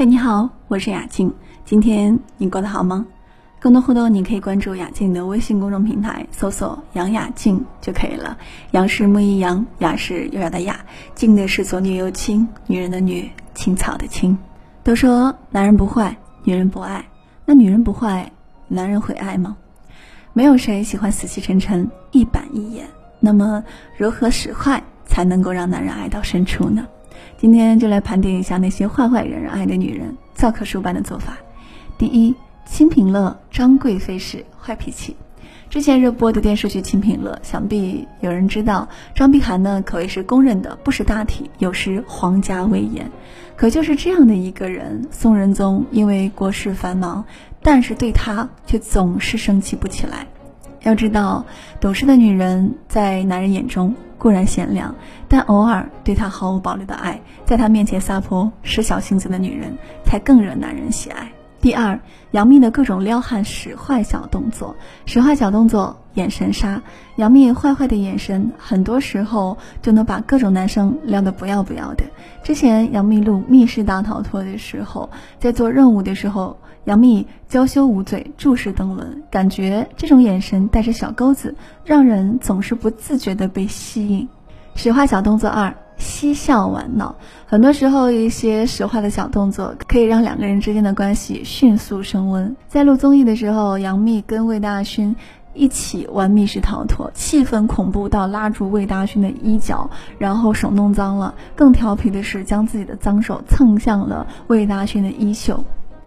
嘿，你好，我是雅静。今天你过得好吗？更多互动，你可以关注雅静的微信公众平台，搜索“杨雅静”就可以了。杨是木易杨，雅是优雅的雅，静的是左女右青，女人的女，青草的青。都说男人不坏，女人不爱，那女人不坏，男人会爱吗？没有谁喜欢死气沉沉、一板一眼。那么，如何使坏才能够让男人爱到深处呢？今天就来盘点一下那些坏坏惹人爱的女人教科书般的做法。第一，清平乐，张贵妃式坏脾气。之前热播的电视剧《清平乐》，想必有人知道，张碧涵呢可谓是公认的不识大体，有失皇家威严。可就是这样的一个人，宋仁宗因为国事繁忙，但是对她却总是生气不起来。要知道，懂事的女人在男人眼中固然贤良，但偶尔对他毫无保留的爱，在他面前撒泼使小性子的女人，才更惹男人喜爱。第二，杨幂的各种撩汉使坏小动作，使坏小动作，眼神杀。杨幂坏坏的眼神，很多时候就能把各种男生撩得不要不要的。之前杨幂录密室大逃脱的时候，在做任务的时候，杨幂娇羞无嘴，注视邓伦，感觉这种眼神带着小钩子，让人总是不自觉的被吸引。使坏小动作二。嬉笑玩闹，很多时候一些使坏的小动作可以让两个人之间的关系迅速升温。在录综艺的时候，杨幂跟魏大勋一起玩密室逃脱，气氛恐怖到拉住魏大勋的衣角，然后手弄脏了。更调皮的是，将自己的脏手蹭向了魏大勋的衣袖。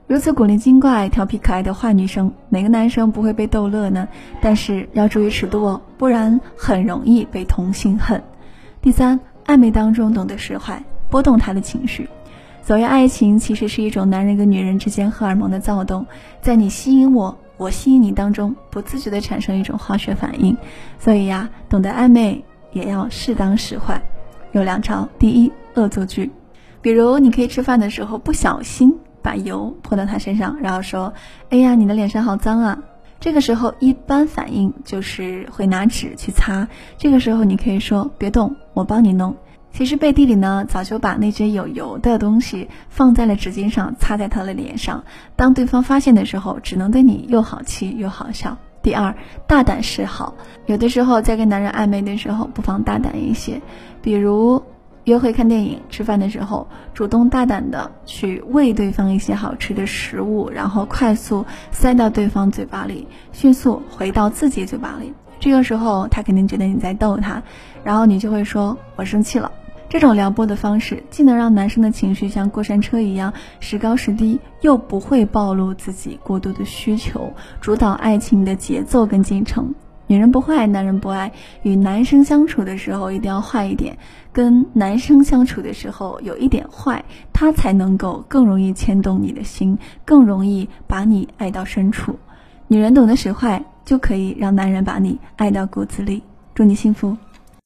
如此古灵精怪、调皮可爱的坏女生，哪个男生不会被逗乐呢？但是要注意尺度哦，不然很容易被同性恨。第三。暧昧当中懂得释怀，波动他的情绪。所谓爱情，其实是一种男人跟女人之间荷尔蒙的躁动，在你吸引我，我吸引你当中，不自觉的产生一种化学反应。所以呀，懂得暧昧也要适当使坏。有两招：第一，恶作剧，比如你可以吃饭的时候不小心把油泼到他身上，然后说：“哎呀，你的脸上好脏啊。”这个时候一般反应就是会拿纸去擦。这个时候你可以说别动，我帮你弄。其实背地里呢，早就把那些有油的东西放在了纸巾上，擦在他的脸上。当对方发现的时候，只能对你又好气又好笑。第二，大胆示好。有的时候在跟男人暧昧的时候，不妨大胆一些，比如。约会、看电影、吃饭的时候，主动大胆的去喂对方一些好吃的食物，然后快速塞到对方嘴巴里，迅速回到自己嘴巴里。这个时候，他肯定觉得你在逗他，然后你就会说：“我生气了。”这种撩拨的方式，既能让男生的情绪像过山车一样时高时低，又不会暴露自己过度的需求，主导爱情的节奏跟进程。女人不坏，男人不爱。与男生相处的时候一定要坏一点，跟男生相处的时候有一点坏，他才能够更容易牵动你的心，更容易把你爱到深处。女人懂得使坏，就可以让男人把你爱到骨子里。祝你幸福。